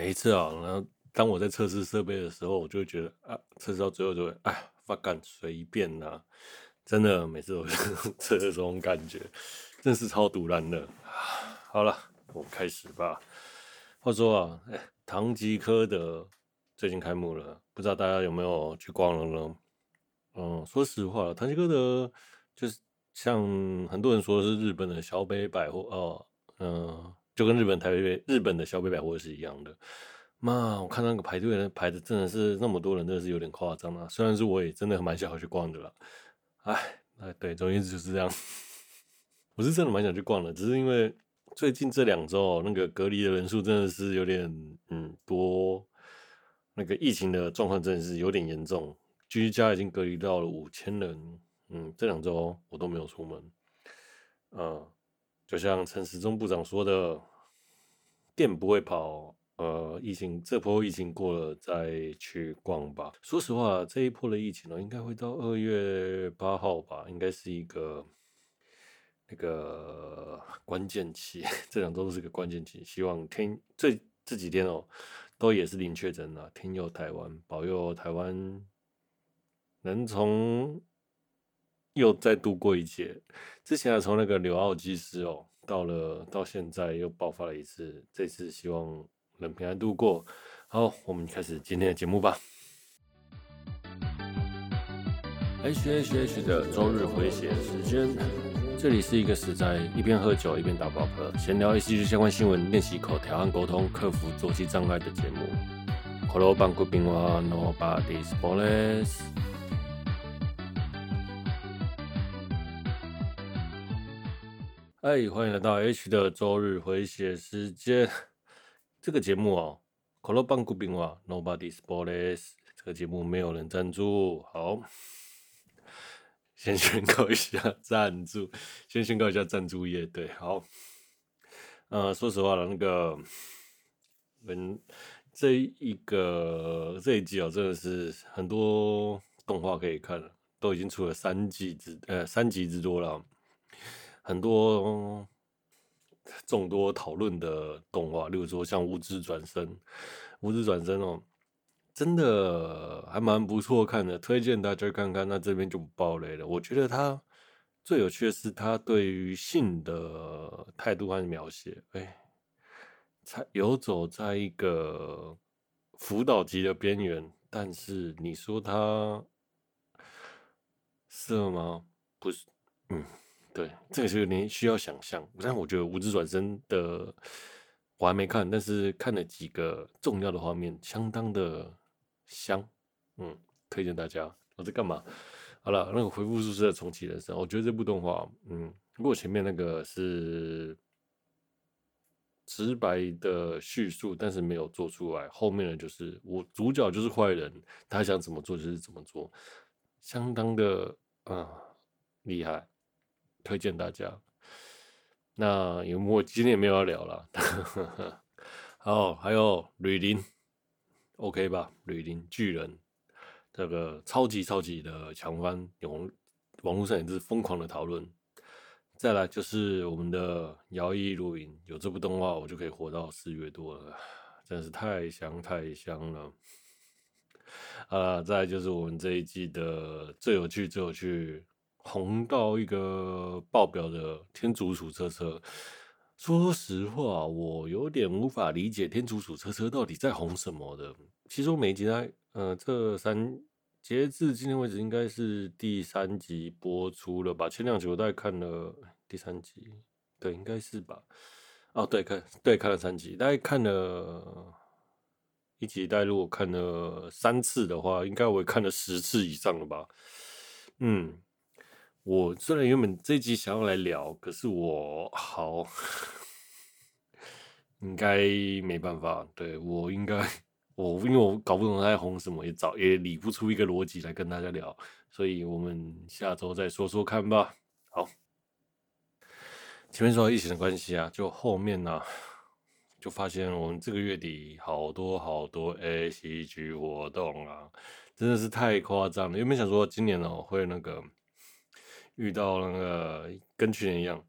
每一次啊，然后当我在测试设备的时候，我就觉得啊，测试到最后就会哎，发干随便呐、啊，真的每次都测这种感觉，真是超赌烂的。好了，我们开始吧。话说啊，哎，唐吉诃德最近开幕了，不知道大家有没有去逛了呢？嗯，说实话，唐吉诃德就是像很多人说是日本的小北百货哦，嗯。就跟日本台北日本的小北百货是一样的，妈，我看那个排队的排的真的是那么多人，真的是有点夸张啊。虽然是我也真的蛮想去逛的啦，哎，哎，对，总之就是这样。我是真的蛮想去逛的，只是因为最近这两周那个隔离的人数真的是有点嗯多，那个疫情的状况真的是有点严重，居家已经隔离到了五千人，嗯，这两周我都没有出门，嗯，就像陈时中部长说的。店不会跑，呃，疫情这波疫情过了再去逛吧。说实话，这一波的疫情呢，应该会到二月八号吧，应该是一个那个关键期，这两周都是个关键期。希望天这这几天哦，都也是零确诊了，天佑台湾，保佑台湾能从又再度过一劫。之前啊，从那个纽奥基斯哦。到了，到现在又爆发了一次，这次希望能平安度过。好，我们开始今天的节目吧。H H H 的周日回血时间，这里是一个是在一边喝酒一边打扑克，闲聊一些相关新闻，练习口条和沟通，克服作息障碍的节目。Hello，班贵宾话，Nobody's Police。嗨，欢迎来到 H 的周日回血时间。这个节目哦，可乐棒固冰哇，Nobody's Boss。这个节目没有人赞助，好，先宣告一下赞助，先宣告一下赞助业，对，好。呃，说实话了，那个，嗯，这一个这一季哦，真的是很多动画可以看了，都已经出了三季之呃三集之多了。很多众多讨论的动画，例如说像《无职转身》，《无职转身》哦，真的还蛮不错看的，推荐大家看看。那这边就不爆雷了。我觉得他最有趣的是他对于性的态度和描写，哎，才游走在一个辅导级的边缘。但是你说他色吗？不是，嗯。对，这个是有点需要想象。但我觉得《无职转身》的我还没看，但是看了几个重要的画面，相当的香。嗯，推荐大家。我在干嘛？好了，那个回复宿舍的重启人生，我觉得这部动画，嗯，如果前面那个是直白的叙述，但是没有做出来，后面的就是我主角就是坏人，他想怎么做就是怎么做，相当的啊厉害。推荐大家。那有我今天也没有要聊了。好，还有吕林，OK 吧？吕林巨人，这个超级超级的强番，网网络上也是疯狂的讨论。再来就是我们的摇曳露营，有这部动画，我就可以活到四月多了，真是太香太香了。啊，再来就是我们这一季的最有趣最有趣。红到一个爆表的天竺鼠车车，说实话，我有点无法理解天竺鼠车车到底在红什么的。其实我每一集在，呃，这三截至今天为止，应该是第三集播出了吧？前两集我大概看了第三集，对，应该是吧？哦，对，看，对，看了三集，大概看了一集，大概如果看了三次的话，应该我也看了十次以上了吧？嗯。我虽然原本这一集想要来聊，可是我好应该没办法。对，我应该我因为我搞不懂他在红什么，也找也理不出一个逻辑来跟大家聊，所以我们下周再说说看吧。好，前面说疫情的关系啊，就后面呢、啊、就发现我们这个月底好多好多 ACG 活动啊，真的是太夸张了。原本想说今年哦会那个。遇到那个跟去年一样，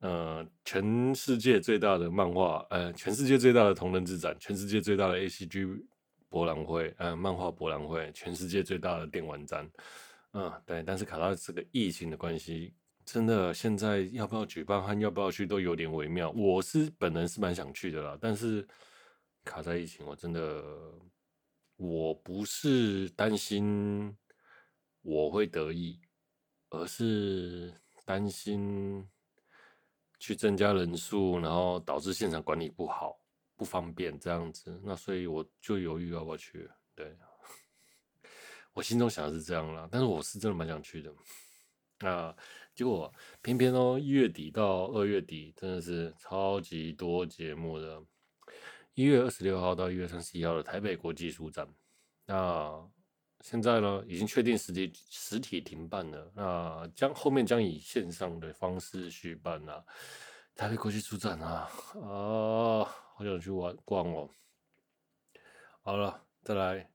呃，全世界最大的漫画，呃，全世界最大的同人志展，全世界最大的 ACG 博览会，呃，漫画博览会，全世界最大的电玩展，嗯、对。但是卡到这个疫情的关系，真的现在要不要举办和要不要去都有点微妙。我是本人是蛮想去的啦，但是卡在疫情，我真的我不是担心我会得意，而是担心。去增加人数，然后导致现场管理不好、不方便这样子，那所以我就犹豫要不要去。对，我心中想的是这样啦，但是我是真的蛮想去的。那结果偏偏哦，一月底到二月底真的是超级多节目的。一月二十六号到一月三十一号的台北国际书展，那。现在呢，已经确定实体实体停办了。那将后面将以线上的方式续办啊。台北国际书展啊，啊，好想去玩逛哦。好了，再来，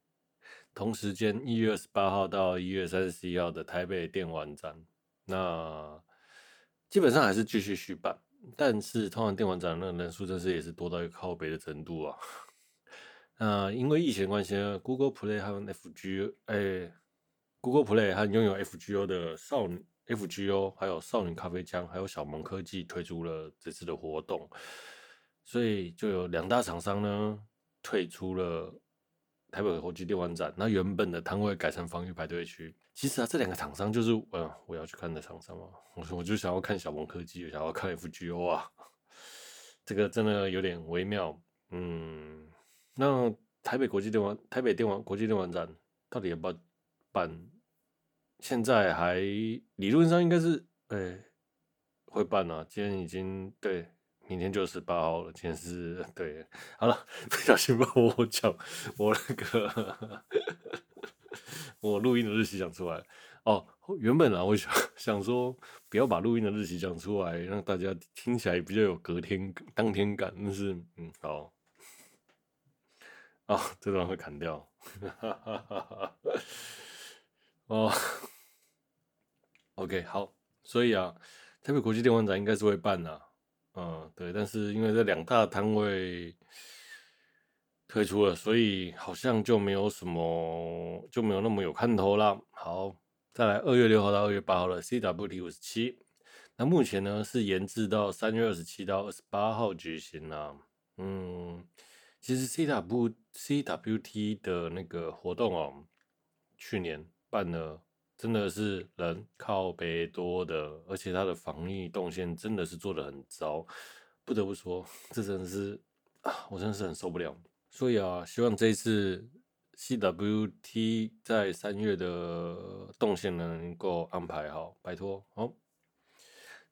同时间一月二十八号到一月三十一号的台北电玩展，那基本上还是继续续办，但是通常电玩展那个人数真是也是多到一个靠北的程度啊。那因为疫情关系呢，Google Play 和 FGO，哎，Google Play 和拥有 FGO 的少女 FGO，还有少女咖啡枪，还有小萌科技推出了这次的活动，所以就有两大厂商呢退出了台北国际电玩展，那原本的摊位改成防疫排队区。其实啊，这两个厂商就是呃我要去看的厂商嘛，我说我就想要看小萌科技，想要看 FGO 啊，这个真的有点微妙，嗯。那台北国际电玩，台北电玩国际电玩展到底要不要办？现在还理论上应该是，哎、欸，会办啊。今天已经对，明天就十八号了。今天是对，好了，不小心把我讲我那个 我录音的日期讲出来哦。原本啊，我想想说不要把录音的日期讲出来，让大家听起来比较有隔天当天感。但是，嗯，好。哦，这段会砍掉。哦，OK，好，所以啊，台北国际电玩展应该是会办的，嗯，对，但是因为这两大摊位退出了，所以好像就没有什么，就没有那么有看头啦。好，再来二月六号到二月八号的 CWT 五十七，那目前呢是延至到三月二十七到二十八号举行啦，嗯。其实 C W C W T 的那个活动哦，去年办了，真的是人靠北多的，而且它的防疫动线真的是做得很糟，不得不说，这真的是啊，我真的是很受不了。所以啊，希望这一次 C W T 在三月的动线能够安排好，拜托，好。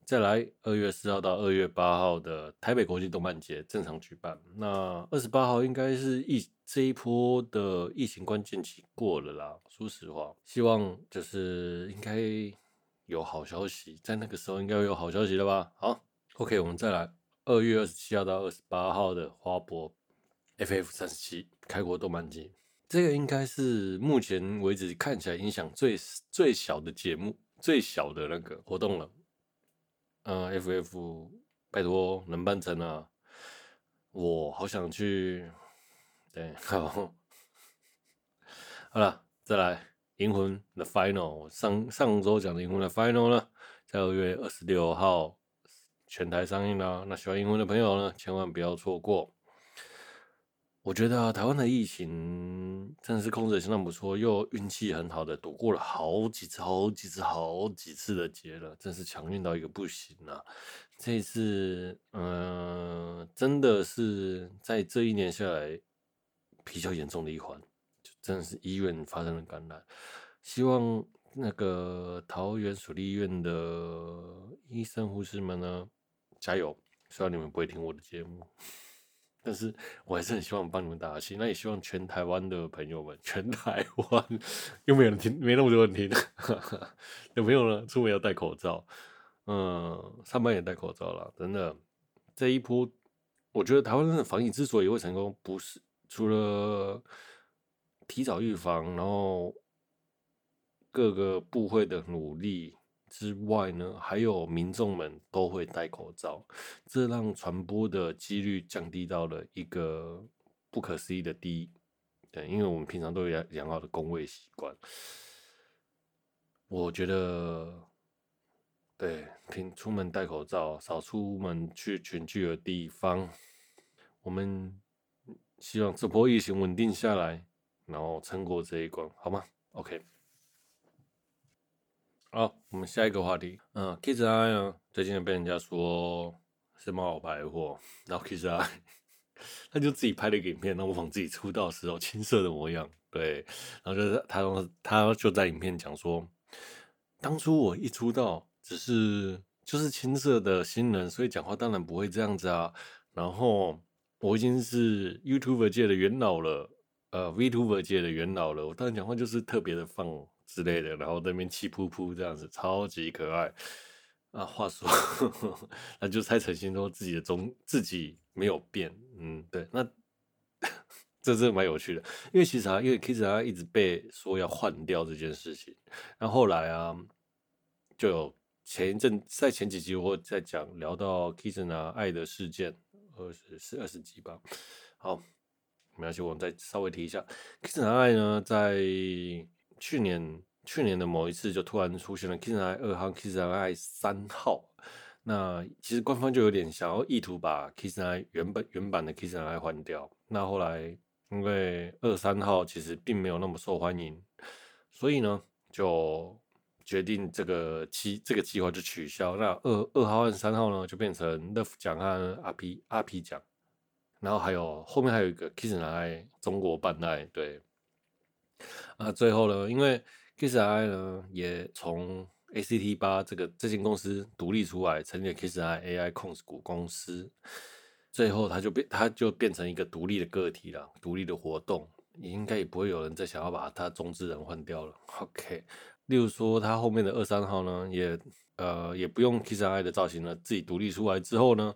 再来，二月四号到二月八号的台北国际动漫节正常举办。那二十八号应该是疫这一波的疫情关键期过了啦。说实话，希望就是应该有好消息，在那个时候应该会有好消息了吧？好，OK，我们再来，二月二十七号到二十八号的花博 FF 三十七开国动漫节，这个应该是目前为止看起来影响最最小的节目，最小的那个活动了。嗯，FF，拜托能办成啊！我好想去。对，好，好了，再来《银魂》的 Final，上上周讲的《银魂》的 Final 呢，在二月二十六号全台上映了。那喜欢《银魂》的朋友呢，千万不要错过。我觉得，台湾的疫情真的是控制得相当不错，又运气很好的躲过了好几次、好几次、好几次的劫了，真是强运到一个不行啊！这一次，嗯、真的是在这一年下来比较严重的一环，就真的是医院发生了感染。希望那个桃园属立医院的医生护士们呢，加油！虽然你们不会听我的节目。但是我还是很希望帮你们打气，那也希望全台湾的朋友们，全台湾又没有人听，没那么多人听，有没有呢，出门要戴口罩，嗯，上班也戴口罩了，真的，这一波，我觉得台湾的防疫之所以会成功，不是除了提早预防，然后各个部会的努力之外呢，还有民众们都会戴口罩，这让传播的几率降低到了一个不可思议的低。对，因为我们平常都有良好的公卫习惯，我觉得，对，平出门戴口罩，少出门去群聚的地方，我们希望这波疫情稳定下来，然后撑过这一关，好吗？OK。好，我们下一个话题。嗯，Kiss I 呢，最近被人家说是冒牌货，然后 Kiss I 他就自己拍了一个影片，模仿自己出道时候青涩的模样。对，然后就是他他就在影片讲说，当初我一出道，只是就是青涩的新人，所以讲话当然不会这样子啊。然后我已经是 YouTuber 界的元老了，呃，VTuber 界的元老了，我当然讲话就是特别的放。之类的，然后那边气噗噗这样子，超级可爱啊！话说，那就猜成兴说自己的中自己没有变，嗯，对，那 这是蛮有趣的，因为其实啊，因为 Kiss 他一直被说要换掉这件事情，然后后来啊，就有前一阵在前几集我在讲聊到 Kiss 啊爱的事件二十是二十集吧，好，没关系，我们再稍微提一下 Kiss 啊爱呢在。去年去年的某一次，就突然出现了 Kiss I 二号、Kiss I 三号。那其实官方就有点想要意图把 Kiss I 原本原版的 Kiss I 换掉。那后来因为二三号其实并没有那么受欢迎，所以呢就决定这个计这个计划就取消。那二二号和三号呢就变成 Love 奖和阿皮阿皮奖。然后还有后面还有一个 Kiss I 中国办爱对。啊，最后呢，因为 Kiss I 呢也从 ACT 八这个这间公司独立出来，成立了 Kiss I AI 控股公司，最后它就变，它就变成一个独立的个体了，独立的活动，应该也不会有人再想要把它中之人换掉了。OK，例如说它后面的二三号呢，也呃也不用 Kiss I 的造型了，自己独立出来之后呢。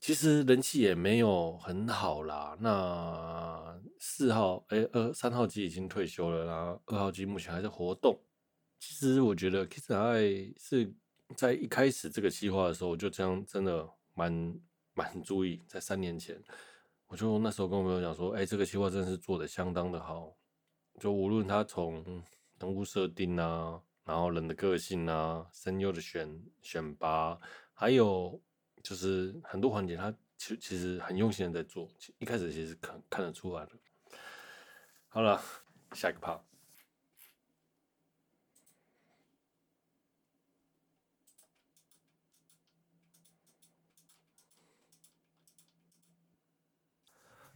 其实人气也没有很好啦。那四号，哎、二三号机已经退休了，然后二号机目前还在活动。其实我觉得 Kiss 爱是在一开始这个计划的时候，我就这样真的蛮蛮注意。在三年前，我就那时候跟我朋友讲说，哎、欸，这个计划真的是做的相当的好。就无论他从人物设定啊，然后人的个性啊，声优的选选拔，还有。就是很多环节，他其其实很用心的在做，一开始其实看看得出来的。好了，下一个 part。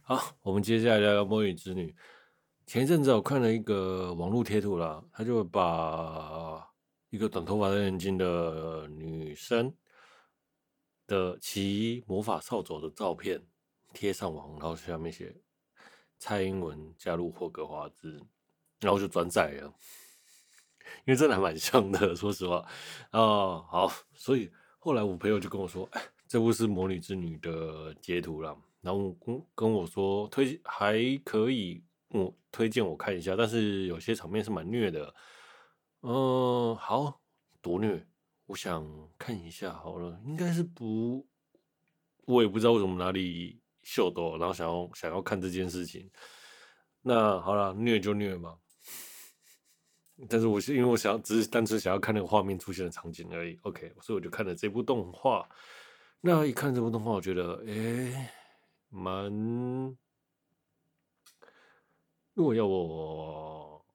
好，我们接下来聊聊《魔女之女》。前一阵子我看了一个网络贴图啦，他就把一个短头发、戴眼镜的女生。的骑魔法扫帚的照片贴上网，然后下面写蔡英文加入霍格华兹，然后就转载了，因为真的还蛮像的，说实话。哦，好，所以后来我朋友就跟我说，哎，这部是《魔女之女》的截图了，然后跟跟我说推还可以，我推荐我看一下，但是有些场面是蛮虐的。嗯，好，多虐。我想看一下好了，应该是不，我也不知道为什么哪里秀逗，然后想要想要看这件事情。那好了，虐就虐嘛。但是我是因为我想只是单纯想要看那个画面出现的场景而已。OK，所以我就看了这部动画。那一看这部动画，我觉得诶，蛮，如果要我。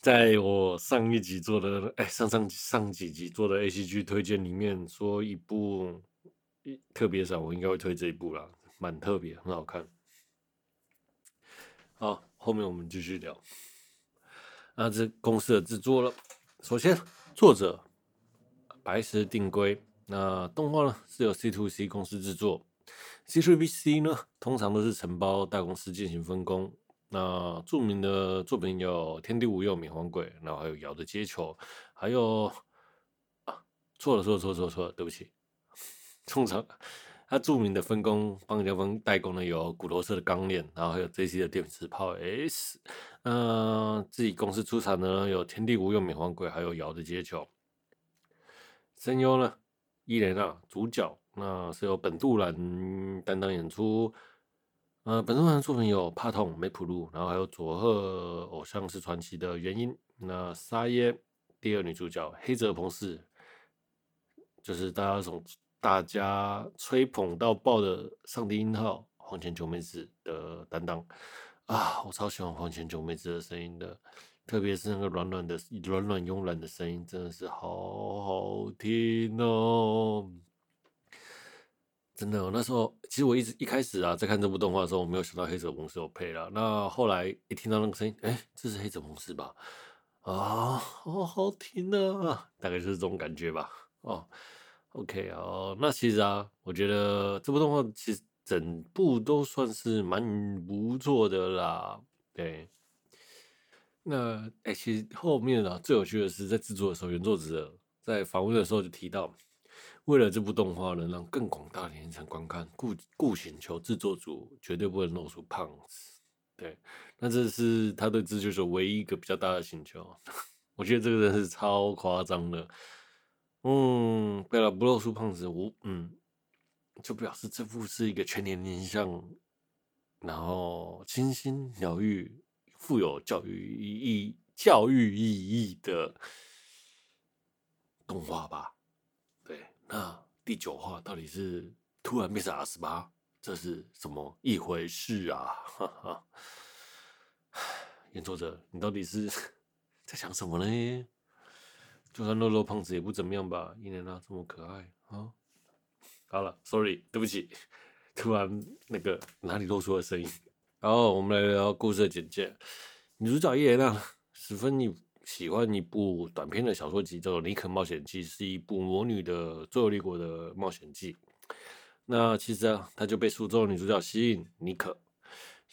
在我上一集做的，哎，上上上几集做的 ACG 推荐里面，说一部特别少，我应该会推这一部啦，蛮特别，很好看。好，后面我们继续聊。那这公司的制作了，首先作者白石定规，那动画呢是由 C to C 公司制作，C to B C 呢通常都是承包大公司进行分工。那著名的作品有《天地无用》《冥王鬼》，然后还有《瑶的街球》，还有啊，错了错了错了错了错，对不起。通常它著名的分工帮家方代工呢有骨头色的钢链，然后还有 JC 的电磁炮 S。嗯，自己公司出产的呢有天地无用、冥皇鬼，还有瑶的街球。声优呢，伊莲娜主角，那是由本杜兰担当演出。呃，本杜兰作品有帕痛、梅普露，然后还有佐贺偶像是传奇的原因。那沙耶第二女主角黑泽朋士，就是大家从。大家吹捧到爆的上帝音号黄前久美子的担当啊，我超喜欢黄前久美子的声音的，特别是那个软软的、软软慵懒的声音，真的是好好听哦！真的，那时候其实我一直一开始啊，在看这部动画的时候，我没有想到黑泽朋士有配了。那后来一听到那个声音，哎、这是黑泽朋士吧？啊，好好听啊！大概就是这种感觉吧。哦。OK 哦，那其实啊，我觉得这部动画其实整部都算是蛮不错的啦。对，那哎、其实后面啊最有趣的是在制作的时候，原作者在访问的时候就提到，为了这部动画能让更广大的人层观看，故故请求制作组绝对不能露出胖子。对，那这是他对制作者唯一一个比较大的请求。我觉得这个人是超夸张的。嗯，对了，不露出胖子，我嗯，就表示这部是一个全年龄向，然后清新疗愈、富有教育意义、教育意义的动画吧？那第九话到底是突然变成二十八，这是什么一回事啊？哈哈，原作者，你到底是 在想什么呢？就算肉肉胖子也不怎么样吧？伊莲娜这么可爱啊！好了，sorry，对不起，突然那个哪里露出了声音。然后我们来聊故事的简介。女主角伊莲娜十分喜欢一部短篇的小说集，叫做《妮可冒险记》，是一部魔女的周游列国的冒险记。那其实啊，她就被书中女主角吸引，妮可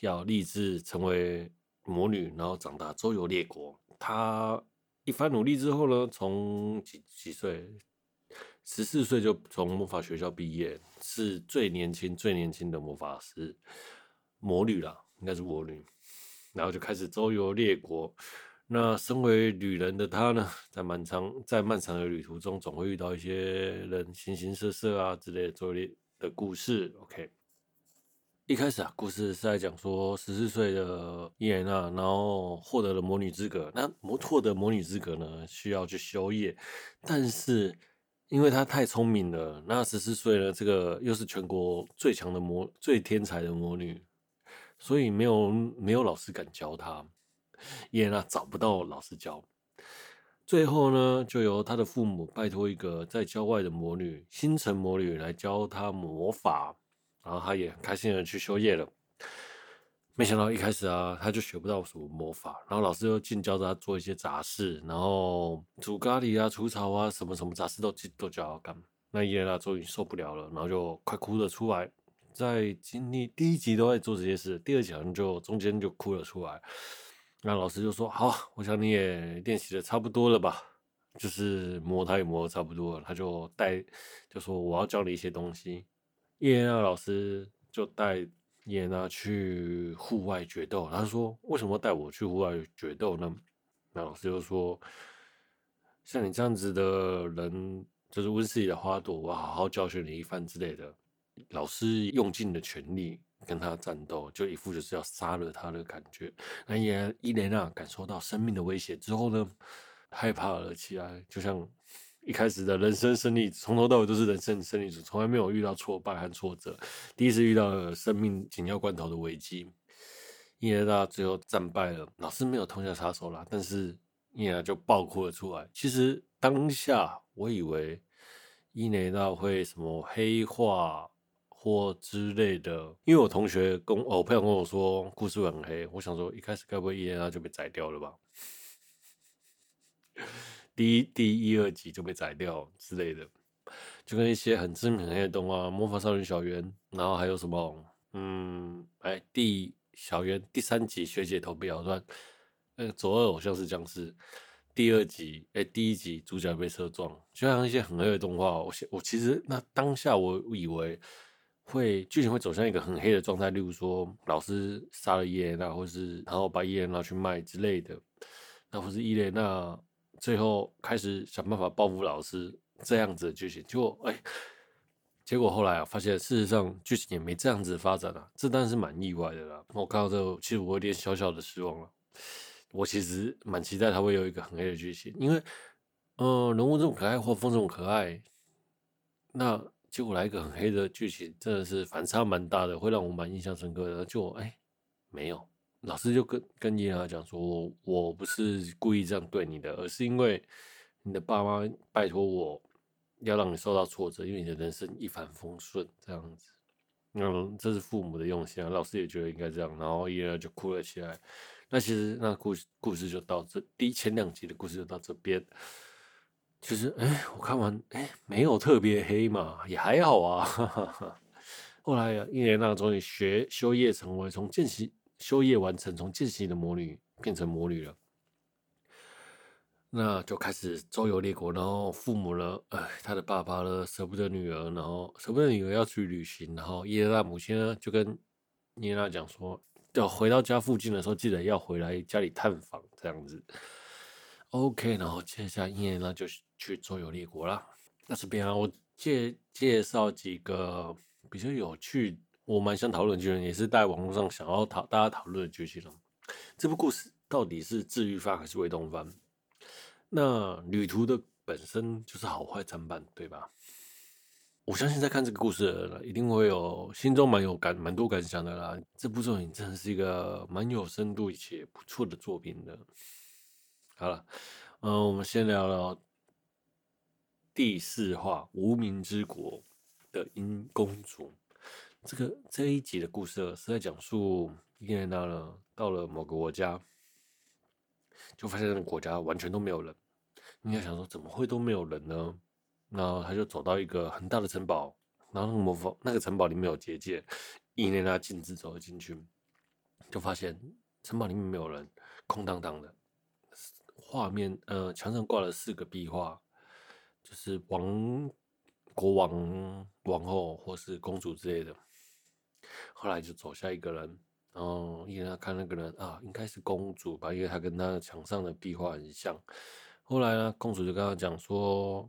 要立志成为魔女，然后长大周游列国。她。一番努力之后呢，从几几岁，十四岁就从魔法学校毕业，是最年轻、最年轻的魔法师，魔女啦，应该是魔女。然后就开始周游列国。那身为女人的她呢，在漫长在漫长的旅途中，总会遇到一些人形形色色啊之类的周游列的故事。OK。一开始啊，故事是在讲说十四岁的伊莲娜，然后获得了魔女资格。那魔获得魔女资格呢，需要去修业，但是因为她太聪明了，那十四岁呢，这个又是全国最强的魔、最天才的魔女，所以没有没有老师敢教她。伊莲娜找不到老师教，最后呢，就由她的父母拜托一个在郊外的魔女星辰魔女来教她魔法。然后他也很开心的去修业了，没想到一开始啊，他就学不到什么魔法，然后老师又尽教她做一些杂事，然后煮咖喱啊、除草啊，什么什么杂事都都教他干。那伊莲娜终于受不了了，然后就快哭了出来。在经历第一集都在做这些事，第二集好像就中间就哭了出来。那老师就说：“好，我想你也练习的差不多了吧？就是磨他也磨的差不多了，他就带就说我要教你一些东西。”伊莲娜老师就带伊莲娜去户外决斗。他说：“为什么带我去户外决斗呢？”那老师就说：“像你这样子的人，就是温室里的花朵，我好好教训你一番之类的。”老师用尽了全力跟他战斗，就一副就是要杀了他的感觉。那伊伊莲娜感受到生命的威胁之后呢，害怕了起来，就像。一开始的人生胜利，从头到尾都是人生胜利组，从来没有遇到挫败和挫折。第一次遇到了生命紧要关头的危机，伊莲娜最后战败了，老师没有痛下杀手啦，但是伊莲娜就爆哭了出来。其实当下我以为伊莲娜会什么黑化或之类的，因为我同学跟我朋友跟我说故事很黑，我想说一开始该不会伊莲娜就被宰掉了吧？第一、第一、二集就被宰掉之类的，就跟一些很知名很黑的动画《魔法少女小圆》，然后还有什么，嗯，哎，第小圆第三集学姐头被咬断，呃，左二偶像是僵尸，第二集，哎，第一集主角被车撞，就像一些很黑的动画，我我其实那当下我以为会剧情会走向一个很黑的状态，例如说老师杀了伊莲娜，或是然后把伊莲娜去卖之类的，那或是伊莲娜最后开始想办法报复老师这样子的剧情，结果哎，结果后来啊发现事实上剧情也没这样子发展啊，这当然是蛮意外的啦。我看到这个，其实我有点小小的失望了。我其实蛮期待他会有一个很黑的剧情，因为嗯、人物这么可爱，画风这么可爱，那。结果来一个很黑的剧情，真的是反差蛮大的，会让我蛮印象深刻的。就哎、没有，老师就跟跟伊莲娜讲说，我我不是故意这样对你的，而是因为你的爸妈拜托我要让你受到挫折，因为你的人生一帆风顺这样子。嗯，这是父母的用心啊，老师也觉得应该这样，然后伊莲娜就哭了起来。那其实那故故事就到这，第一前两集的故事就到这边。其实，哎，我看完，哎，没有特别黑嘛，也还好啊。哈哈哈。后来，伊莲娜终于学修业成为从见习修业完成，从见习的魔女变成魔女了。那就开始周游列国，然后父母呢，哎，他的爸爸呢舍不得女儿，然后舍不得女儿要去旅行，然后伊莲娜母亲呢就跟伊莲娜讲说，要回到家附近的时候，记得要回来家里探访，这样子。OK，然后接下来伊莲娜就是去周游列国啦。那这边啊，我介介绍几个比较有趣，我蛮想讨论的剧情，也是在网络上想要讨大家讨论的剧情了。这部故事到底是治愈番还是微动番？那旅途的本身就是好坏参半，对吧？我相信在看这个故事的人，一定会有心中蛮有感、蛮多感想的啦。这部作品真的是一个蛮有深度且不错的作品的。好了，嗯，我们先聊聊第四话《无名之国》的英公主。这个这一集的故事是在讲述伊莲娜呢到了某个国家，就发现那个国家完全都没有人。你要想说怎么会都没有人呢？然后他就走到一个很大的城堡，然后那个魔那个城堡里面有结界，伊莲娜径直走了进去，就发现城堡里面没有人，空荡荡的。画面，呃，墙上挂了四个壁画，就是王、国王、王后或是公主之类的。后来就走下一个人，然后伊莲娜看那个人啊，应该是公主吧，因为她跟她墙上的壁画很像。后来呢，公主就跟他讲说：“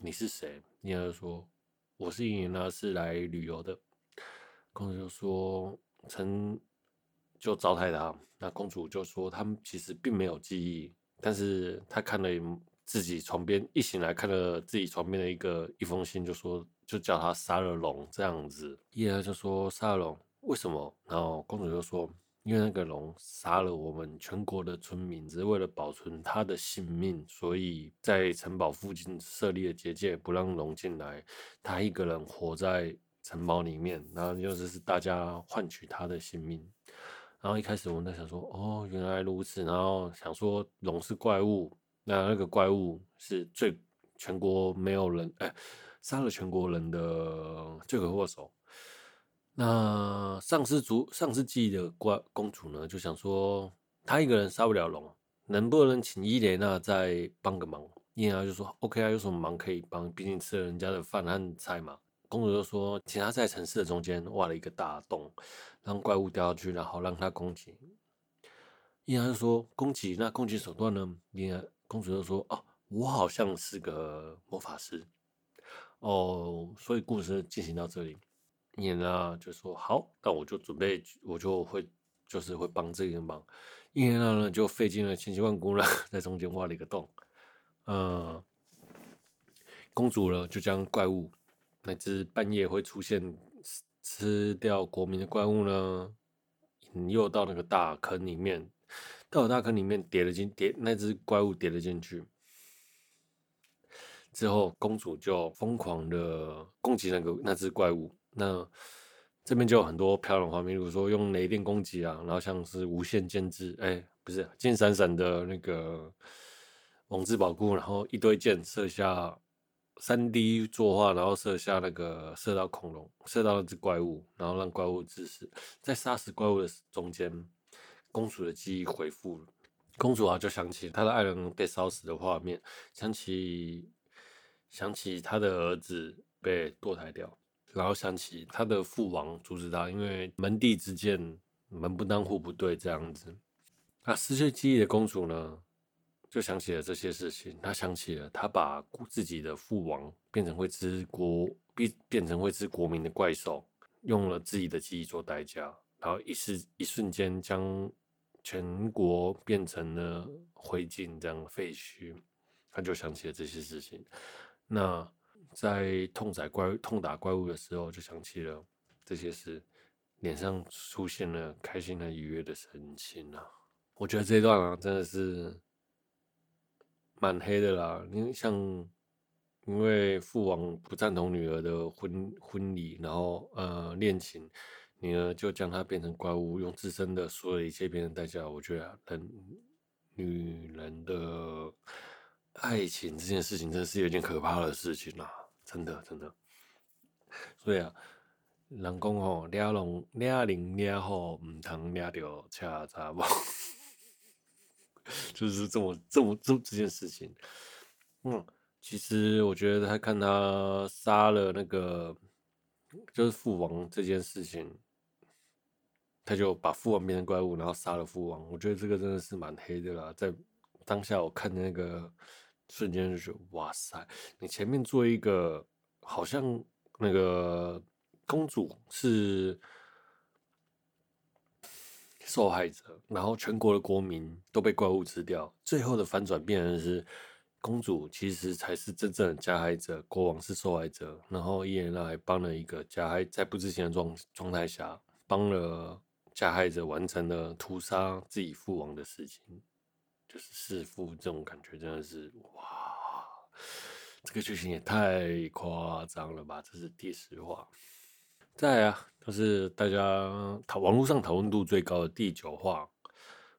你是谁？”伊莲娜说：“我是伊莲娜，是来旅游的。”公主就说：“曾就招待他。”那公主就说：“他们其实并没有记忆。”但是他看了自己床边，一醒来看了自己床边的一个一封信，就说就叫他杀了龙这样子。伊莲娜就说杀了龙为什么？然后公主就说因为那个龙杀了我们全国的村民，只是为了保存他的性命，所以在城堡附近设立了结界，不让龙进来。他一个人活在城堡里面，然后就是大家换取他的性命。然后一开始我们在想说，哦，原来如此。然后想说龙是怪物，那那个怪物是最全国没有人哎，杀了全国人的罪魁祸首。那丧失族丧失记的怪公主呢，就想说她一个人杀不了龙，能不能请伊莲娜再帮个忙？伊莲娜就说，OK 啊，有什么忙可以帮？毕竟吃了人家的饭和菜嘛。公主就说，请她在城市的中间挖了一个大洞。让怪物掉下去，然后让他攻击。伊莲娜就说：“攻击，那攻击手段呢？”伊莲公主就说：“哦，我好像是个魔法师。”哦，所以故事进行到这里，伊莲娜就说：“好，那我就准备，我就会就是会帮这个忙。”伊莲娜呢就费尽了千辛万苦了，在中间挖了一个洞。嗯，公主呢就将怪物，那只半夜会出现。吃掉国民的怪物呢，引诱到那个大坑里面，到了大坑里面跌了进跌，那只怪物跌了进去。之后公主就疯狂的攻击那个那只怪物。那这边就有很多漂亮画面，比如说用雷电攻击啊，然后像是无限剑之，哎，不是金闪闪的那个王之宝库，然后一堆箭射下。三 D 作画，然后射下那个射到恐龙，射到那只怪物，然后让怪物致死。在杀死怪物的中间，公主的记忆恢复了。公主啊，就想起她的爱人被烧死的画面，想起想起她的儿子被堕胎掉。然后想起她的父王阻止她，因为门第之见，门不当户不对这样子。那失去记忆的公主呢，就想起了这些事情。她想起了她把自己的父王变成会吃国变变成会吃国民的怪兽，用了自己的记忆做代价，然后一时一瞬间将全国变成了灰烬这样废墟。他就想起了这些事情。那。在痛宰怪痛打怪物的时候，就想起了这些事，脸上出现了开心和愉悦的神情啊！我觉得这段啊，真的是蛮黑的啦。因为像因为父王不赞同女儿的婚婚礼，然后呃恋情，女儿就将他变成怪物，用自身的所有一切变成代价。我觉得人女人的爱情这件事情，真的是有点可怕的事情啦。真的，真的，所以啊，人讲吼，抓龙抓灵抓好，唔通抓到恰查某，就是这么这么这这件事情。嗯，其实我觉得他看他杀了那个就是父王这件事情，他就把父王变成怪物，然后杀了父王。我觉得这个真的是蛮黑的啦，在当下我看的那个。瞬间就觉得哇塞！你前面做一个好像那个公主是受害者，然后全国的国民都被怪物吃掉，最后的反转变成是公主其实才是真正的加害者，国王是受害者。然后伊莲娜还帮了一个加害，在不知情的状状态下，帮了加害者完成了屠杀自己父王的事情。就是弑父这种感觉真的是哇，这个剧情也太夸张了吧！这是第十话。再啊，就是大家讨网络上讨论度最高的第九话《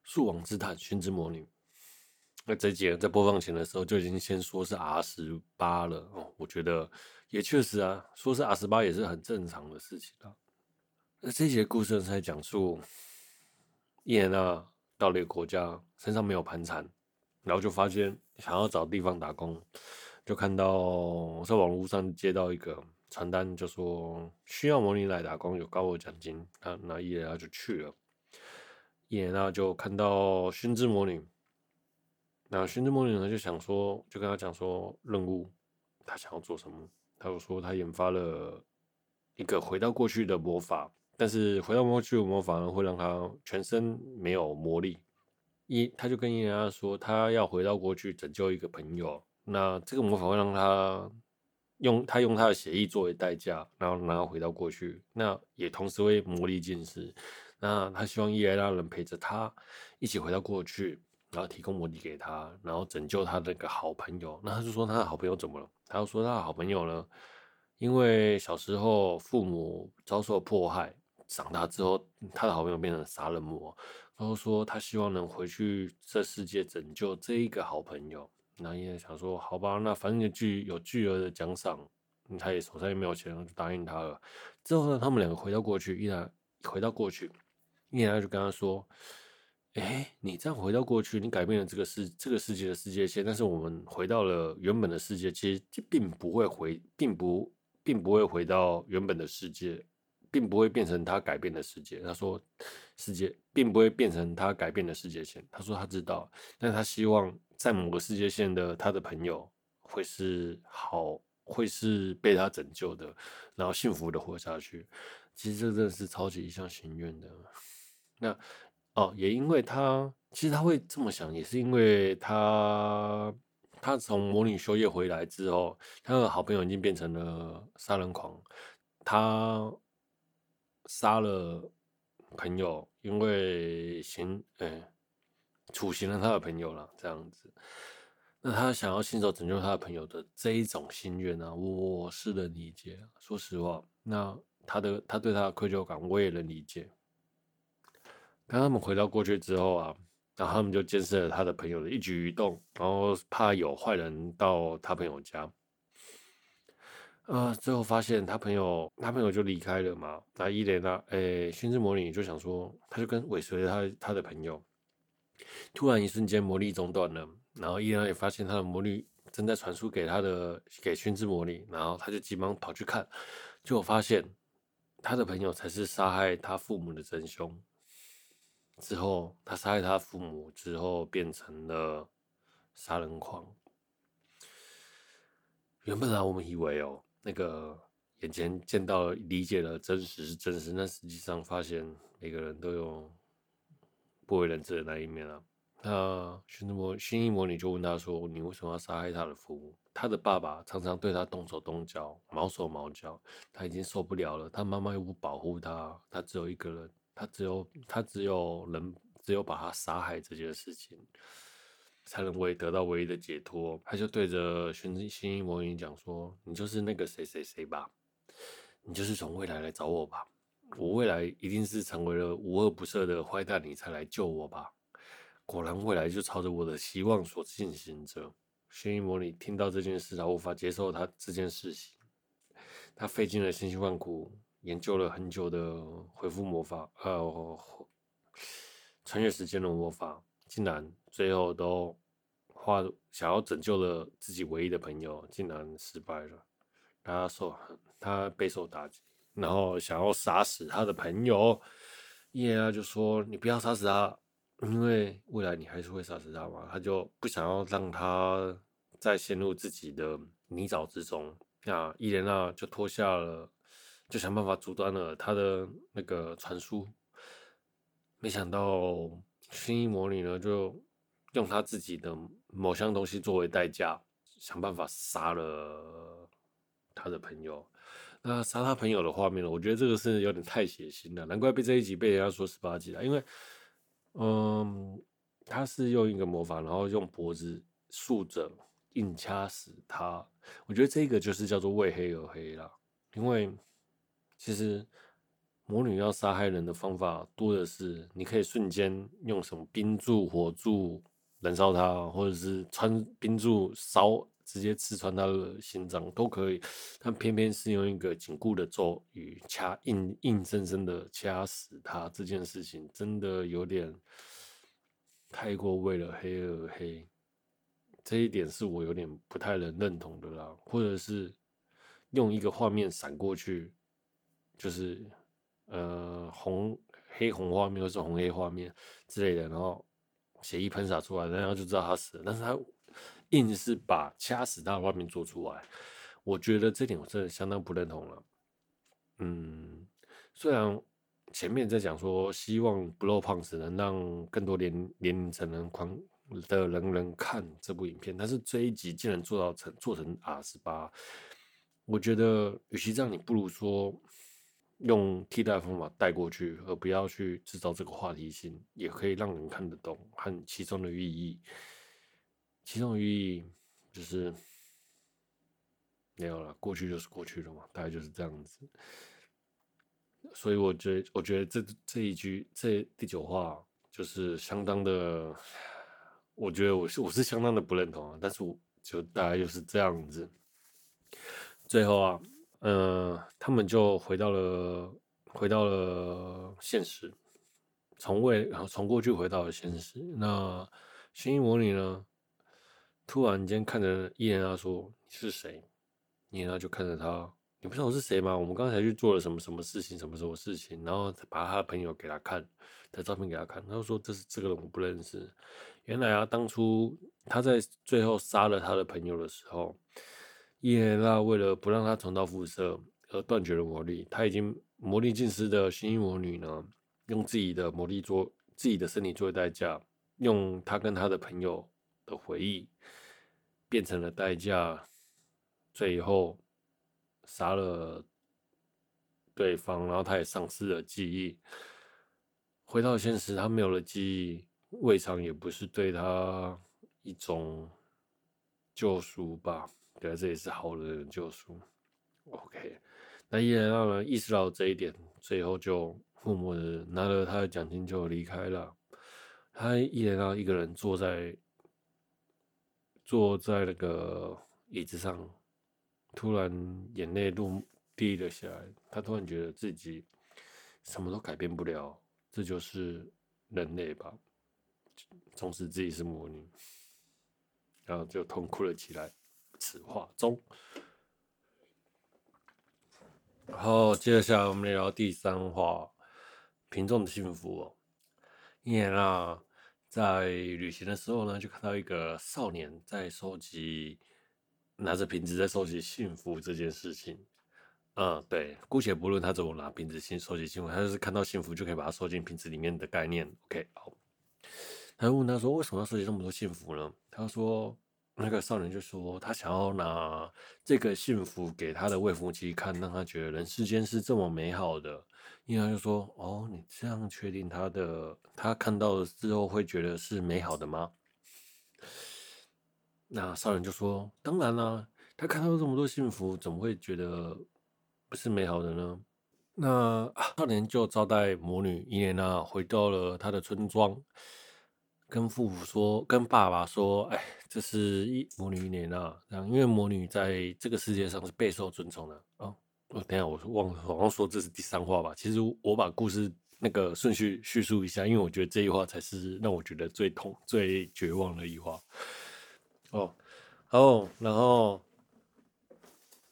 树王之叹：薰之魔女》。那这集在播放前的时候就已经先说是 R 十八了哦，我觉得也确实啊，说是 R 十八也是很正常的事情啊。那这节故事是在讲述伊莲娜。到了一个国家，身上没有盘缠，然后就发现想要找地方打工，就看到在网络上接到一个传单，就说需要魔女来打工，有高额奖金。那那伊莲娜就去了，伊莲娜就看到熏之魔女，那熏之魔女呢就想说，就跟他讲说任务，他想要做什么？他就说他研发了一个回到过去的魔法。但是回到过去魔法呢，会让他全身没有魔力。伊他就跟伊莲娜说，他要回到过去拯救一个朋友。那这个魔法会让他用他用他的血液作为代价，然后然后回到过去。那也同时会魔力尽失。那他希望伊莲娜能陪着他一起回到过去，然后提供魔力给他，然后拯救他的那个好朋友。那他就说他的好朋友怎么了？他就说他的好朋友呢，因为小时候父母遭受迫害。长大之后，他的好朋友变成杀人魔，然后说他希望能回去这世界拯救这一个好朋友。那伊莲想说，好吧，那反正有巨有巨额的奖赏，他也手上也没有钱，就答应他了。之后呢，他们两个回到过去，依然回到过去，依然就跟他说：“哎，你这样回到过去，你改变了这个世这个世界的世界线，但是我们回到了原本的世界，其实并不会回，并不并不会回到原本的世界。”并不会变成他改变的世界。他说，世界并不会变成他改变的世界线。他说他知道，但他希望在某个世界线的他的朋友会是好，会是被他拯救的，然后幸福的活下去。其实这真的是超级一厢情愿的。那哦，也因为他其实他会这么想，也是因为他他从魔女修业回来之后，他的好朋友已经变成了杀人狂，他。杀了朋友，因为行，哎、处刑了他的朋友了，这样子。那他想要亲手拯救他的朋友的这一种心愿呢，我是能理解。说实话，那他的他对他的愧疚感，我也能理解。当他们回到过去之后啊，然后他们就监视了他的朋友的一举一动，然后怕有坏人到他朋友家。呃，最后发现他朋友，他朋友就离开了嘛。那伊莲娜，诶，薰之魔女就想说，他就跟尾随了他他的朋友。突然一瞬间，魔力中断了，然后伊莲娜也发现他的魔力正在传输给他的给薰之魔女，然后他就急忙跑去看，结果发现他的朋友才是杀害他父母的真凶。之后他杀害他父母之后，变成了杀人狂。原本啊，我们以为哦，那个眼前见到理解了真实是真实，那实际上发现每个人都有不为人知的那一面啊。那薰之魔薰衣魔女就问他说：“你为什么要杀害他的父母？他的爸爸常常对他动手动脚，毛手毛脚，他已经受不了了。他妈妈又不保护他，他只有一个人，他只有他只有人，只有把他杀害这件事情，才能为得到唯一的解脱。”他就对着薰薰衣魔女讲说：“你就是那个谁谁谁吧？你就是从未来来找我吧？我未来一定是成为了无恶不赦的坏蛋，你才来救我吧？”果然，未来就朝着我的希望所进行着。薰衣魔女听到这件事，她无法接受他这件事情。她费尽了千辛万苦，研究了很久的恢复魔法，呃，穿越时间的魔法，竟然最后都花想要拯救了自己唯一的朋友，竟然失败了。他受他备受打击，然后想要杀死他的朋友，伊莲娜就说：“你不要杀死他。”因为未来你还是会杀死他嘛，他就不想要让他再陷入自己的泥沼之中。那伊莲娜就脱下了，就想办法阻断了他的那个传输。没想到薰衣魔女呢，就用他自己的某项东西作为代价，想办法杀了他的朋友。那杀他朋友的画面呢，我觉得这个是有点太血腥了，难怪被这一集被人家说十八禁了，因为。嗯，他是用一个魔法，然后用脖子竖着硬掐死他。我觉得这个就是叫做为黑而黑啦。因为其实魔女要杀害人的方法多的是，你可以瞬间用什么冰柱、火柱燃烧他，或者是穿冰柱烧。直接刺穿他的心脏都可以，但偏偏是用一个紧固的咒语掐硬硬生生的掐死他，这件事情真的有点太过为了黑而黑，这一点是我有点不太能认同的啦。或者是用一个画面闪过去，就是呃红黑红画面或是红黑画面之类的，然后血液喷洒出来，然后就知道他死了，但是他。硬是把掐死他的画面做出来，我觉得这点我真的相当不认同了。嗯，虽然前面在讲说希望不露胖子能让更多年年龄层人宽的人人看这部影片，但是这一集竟然做到成做成 R 十八，我觉得与其这样，你不如说用替代方法带过去，而不要去制造这个话题性，也可以让人看得懂和其中的寓意。其中寓意就是没有了，过去就是过去了嘛，大概就是这样子。所以我觉得，我觉得这这一句这第九话就是相当的，我觉得我是我是相当的不认同啊。但是我就大概就是这样子。最后啊，呃，他们就回到了回到了现实，从未然后从过去回到了现实。那薰衣魔女呢？突然间看着伊莲娜说：“你是谁？”伊莲娜就看着他：“你不知道我是谁吗？我们刚才去做了什么什么事情，什么什么事情？”然后把他的朋友给他看的照片给他看，他就说：“这是这个人我不认识。”原来啊，当初他在最后杀了他的朋友的时候，伊莲娜为了不让他重蹈覆辙而断绝了魔力。他已经魔力尽失的薰衣魔女呢，用自己的魔力做自己的身体作为代价，用他跟他的朋友的回忆变成了代价，最后杀了对方，然后他也丧失了记忆。回到现实，他没有了记忆，未尝也不是对他一种救赎吧？觉得，这也是好人的救赎。OK，那伊莲娜呢，意识到这一点，最后就默默的拿了他的奖金就离开了。他伊莲娜一个人坐在。坐在那个椅子上，突然眼泪落滴了下来。他突然觉得自己什么都改变不了，这就是人类吧？从此自己是魔女，然后就痛哭了起来。此话中。然后接下来我们聊第三话，瓶中的幸福哦。伊莲啊在旅行的时候呢，就看到一个少年在收集，拿着瓶子在收集幸福这件事情。嗯，对，姑且不论他怎么拿瓶子先收集幸福，他就是看到幸福就可以把它收进瓶子里面的概念。OK，好。他问他说：“为什么要收集这么多幸福呢？”他说。那个少年就说，他想要拿这个幸福给他的未婚妻看，让他觉得人世间是这么美好的。因为他就说：“哦，你这样确定他的他看到了之后会觉得是美好的吗？”那少年就说：“当然啦，他看到这么多幸福，怎么会觉得不是美好的呢？”那 少年就招待魔女伊莲娜回到了他的村庄。跟父母说，跟爸爸说，哎，这是一魔女伊莲娜，这样，因为魔女在这个世界上是备受尊崇的啊。我、哦、等下，我忘了，好像说这是第三话吧。其实我把故事那个顺序叙述一下，因为我觉得这一话才是让我觉得最痛、最绝望的一话。哦，哦，然后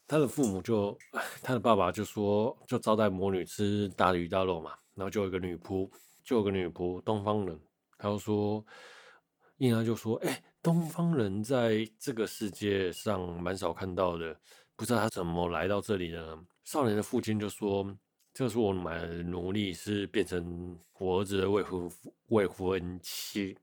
他的父母就，他的爸爸就说，就招待魔女吃大鱼大肉嘛，然后就有一个女仆，就有个女仆，东方人。他说，伊莲娜就说：“哎、东方人在这个世界上蛮少看到的，不知道他怎么来到这里的。”少年的父亲就说：“这是我买的奴隶，是变成我儿子的未婚未婚妻。”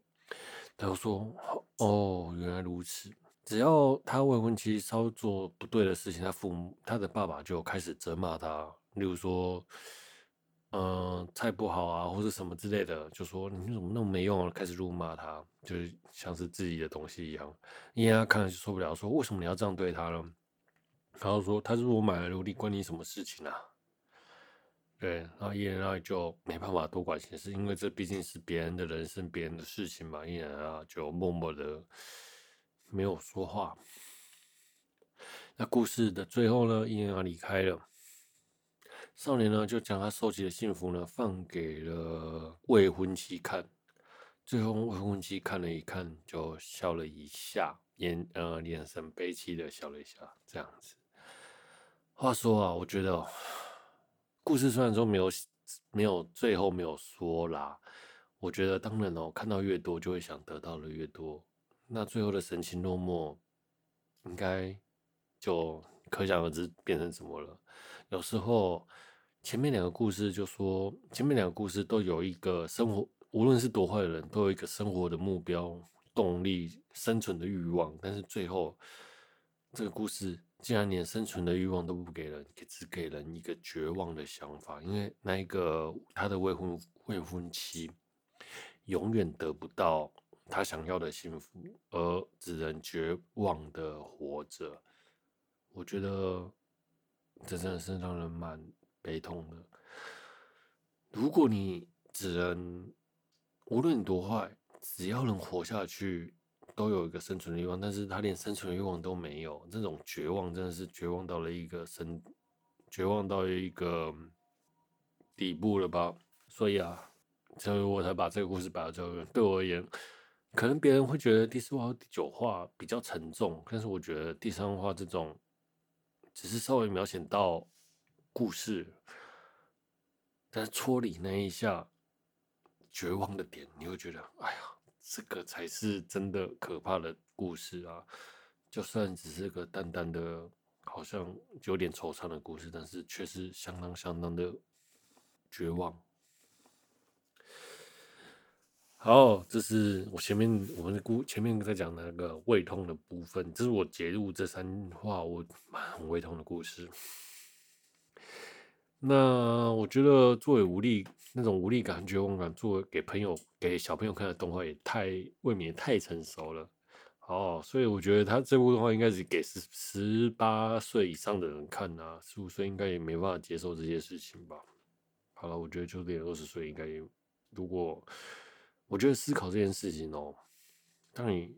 他就说：“哦，原来如此。只要他未婚妻稍做不对的事情，他父母他的爸爸就开始责骂他，例如说。”、呃，菜不好啊，或者什么之类的，就说你怎么那么没用啊，开始辱骂他，就是像是自己的东西一样。因为他看了就受不了，说为什么你要这样对他呢？然后说他是我买的奴隶，关你什么事情啊？对，然后伊人啊就没办法多管闲事，因为这毕竟是别人的人生，别人的事情嘛。伊人啊就默默的没有说话。那故事的最后呢，伊人啊离开了。少年呢，就将他收集的幸福呢放给了未婚妻看，最后未婚妻看了一看，就笑了一下，眼呃眼神悲戚的笑了一下，这样子。话说啊，我觉得故事虽然说没有没有最后没有说啦，我觉得当然哦，看到越多就会想得到的越多，那最后的神情落寞，应该就可想而知变成什么了。有时候。前面两个故事就说，前面两个故事都有一个生活，无论是多坏的人，都有一个生活的目标、动力、生存的欲望。但是最后，这个故事竟然连生存的欲望都不给人，只给人一个绝望的想法。因为那一个他的未婚未婚妻，永远得不到他想要的幸福，而只能绝望的活着。我觉得这真的是让人蛮。悲痛的。如果你只能，无论你多坏，只要能活下去，都有一个生存的欲望。但是他连生存的欲望都没有，这种绝望真的是绝望到了一个深，绝望到一个底部了吧？所以啊，所以我才把这个故事摆到这边。对我而言，可能别人会觉得第四话和第九话比较沉重，但是我觉得第三话这种只是稍微描写到。故事，但是戳你那一下绝望的点，你会觉得，哎呀，这个才是真的可怕的故事啊！就算只是个淡淡的，好像有点惆怅的故事，但是却是相当相当的绝望。好，这是我前面我们的故前面在讲的那个胃痛的部分，这是我节录这三话我很胃痛的故事。那我觉得作为无力那种无力感、绝望感，作为给朋友、给小朋友看的动画也太未免太成熟了。哦，所以我觉得他这部动画应该是给十十八岁以上的人看啊，十五岁应该也没办法接受这些事情吧。好了，我觉得就连二十岁应该也，如果我觉得思考这件事情哦，当你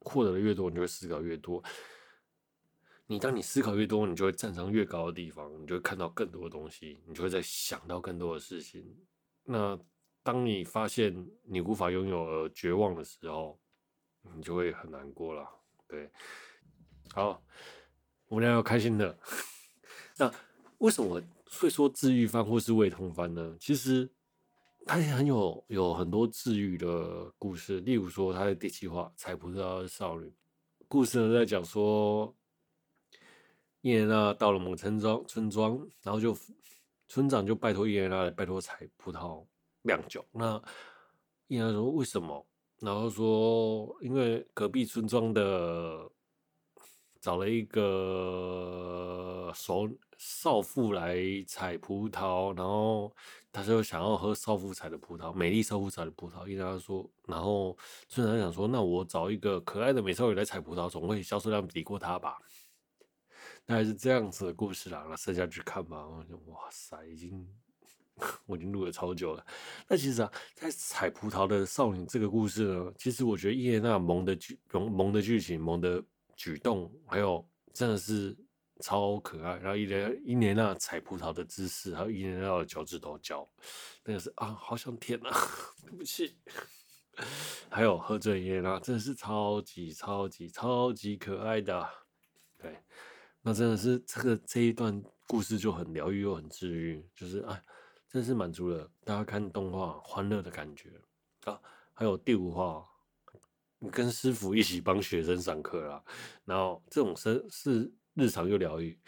获得的越多，你就会思考越多。你当你思考越多，你就会站上越高的地方，你就会看到更多的东西，你就会再想到更多的事情。那当你发现你无法拥有而绝望的时候，你就会很难过了。对，好，我们要开心的。那为什么会说治愈番或是胃痛番呢？其实他也很有有很多治愈的故事。例如说，他的第七话采葡萄的少女故事呢，在讲说伊莲娜到了某村庄，村庄，然后就村长就拜托伊莲娜拜托采葡萄酿酒。那伊莲娜说为什么？然后说因为隔壁村庄的。找了一个少少妇来采葡萄，然后他就想要喝少妇采的葡萄，美丽少妇采的葡萄。伊莲娜说，然后村长想说，那我找一个可爱的美少女来采葡萄，总会销售量抵过她吧？大概是这样子的故事啦。那剩下去看吧。我就哇塞，已经 我已经录了超久了。那其实啊，在采葡萄的少女这个故事呢，其实我觉得伊莲娜萌的剧萌萌的剧情萌的。举动还有真的是超可爱，然后伊莲伊莲娜采葡萄的姿势，还有伊莲娜的脚趾头嚼，真的是啊，好想舔啊！对不起。还有喝醉伊莲娜，真的是超级超级超级可爱的。对，那真的是这个这一段故事就很疗愈又很治愈，就是啊，真是满足了大家看动画欢乐的感觉啊。还有第五话。跟师傅一起帮学生上课啦，然后这种生是日常又疗愈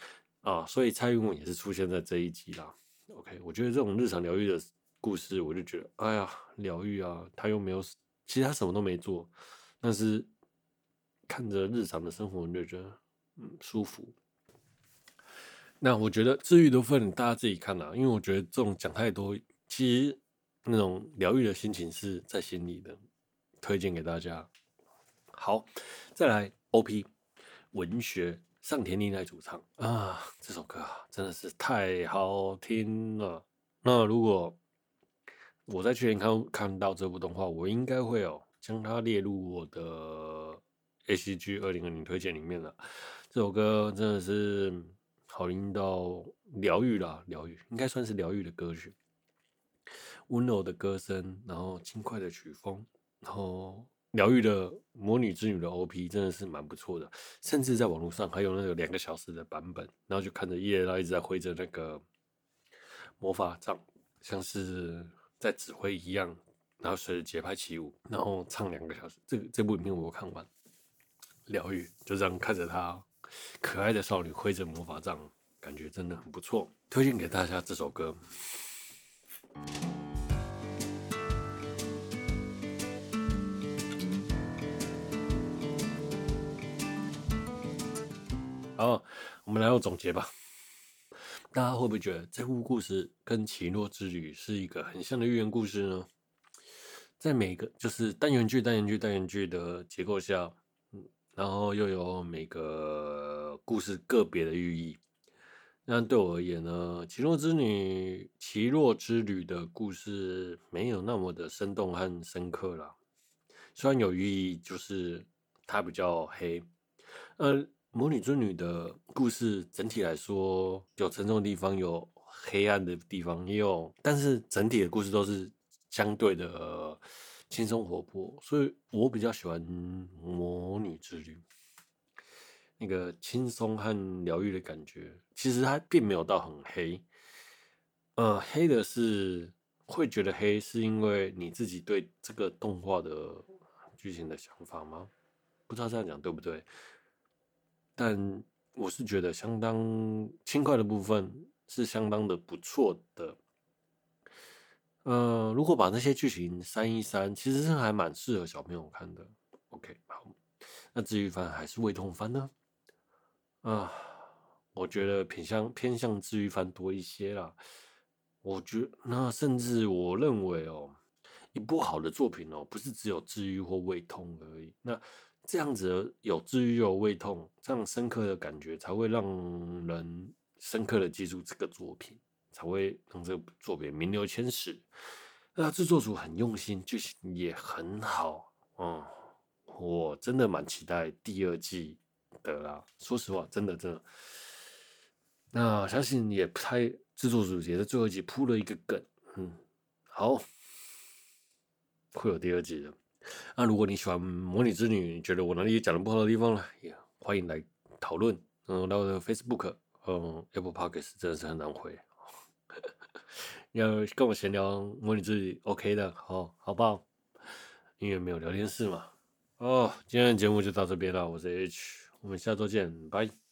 啊，所以蔡英文也是出现在这一集啦。OK，我觉得这种日常疗愈的故事，我就觉得哎呀，疗愈啊，他又没有，其实他什么都没做，但是看着日常的生活，你就觉得嗯舒服。那我觉得治愈的部分大家自己看啦，因为我觉得这种讲太多，其实那种疗愈的心情是在心里的，推荐给大家。好，再来 OP 文学上田丽奈主唱啊，这首歌啊真的是太好听了。那如果我在去年看看到这部动画，我应该会哦将它列入我的 ACG 二零二零推荐里面了。这首歌真的是好听到疗愈啦，疗愈应该算是疗愈的歌曲，温柔的歌声，然后轻快的曲风，然后。疗愈的魔女之女的 OP 真的是蛮不错的，甚至在网络上还有那个两个小时的版本，然后就看着伊莲娜一直在挥着那个魔法杖，像是在指挥一样，然后随着节拍起舞，然后唱两个小时。这这部影片我看完，疗愈就这样看着她可爱的少女挥着魔法杖，感觉真的很不错，推荐给大家这首歌。好，我们来做总结吧。大家会不会觉得这部故事跟《奇诺之旅》是一个很像的寓言故事呢？在每个就是单元剧、单元剧、单元剧的结构下，嗯，然后又有每个故事个别的寓意。那对我而言呢，《奇诺之旅》《奇诺之旅》的故事没有那么的生动和深刻了。虽然有寓意，就是它比较黑，呃。魔女之女的故事整体来说有沉重的地方，有黑暗的地方，也有，但是整体的故事都是相对的轻松活泼，所以我比较喜欢魔女之旅那个轻松和疗愈的感觉。其实它并没有到很黑，呃，黑的是会觉得黑，是因为你自己对这个动画的剧情的想法吗？不知道这样讲对不对？但我是觉得相当轻快的部分是相当的不错的。呃，如果把那些剧情删一删，其实是还蛮适合小朋友看的。OK，好，那治愈番还是胃痛番呢？啊，我觉得偏向偏向治愈番多一些啦。我觉那甚至我认为哦，一部好的作品哦，不是只有治愈或胃痛而已。那这样子有治愈又有胃痛，这样深刻的感觉才会让人深刻的记住这个作品，才会让这个作品名留千史。那制作组很用心，剧情也很好，嗯，我真的蛮期待第二季的啦。说实话，真的真的。那相信也不太制作组也在最后一集铺了一个梗，嗯，好，会有第二季的。那如果你喜欢《魔女之旅》，觉得我哪里讲的不好的地方呢，也欢迎来讨论，嗯，到我的 Facebook，嗯，Apple Podcast 真的是很难回。要跟我闲聊模拟字 OK 的，好，好不好？因为没有聊天室嘛。哦，今天的节目就到这边了，我是 H，我们下周见，拜。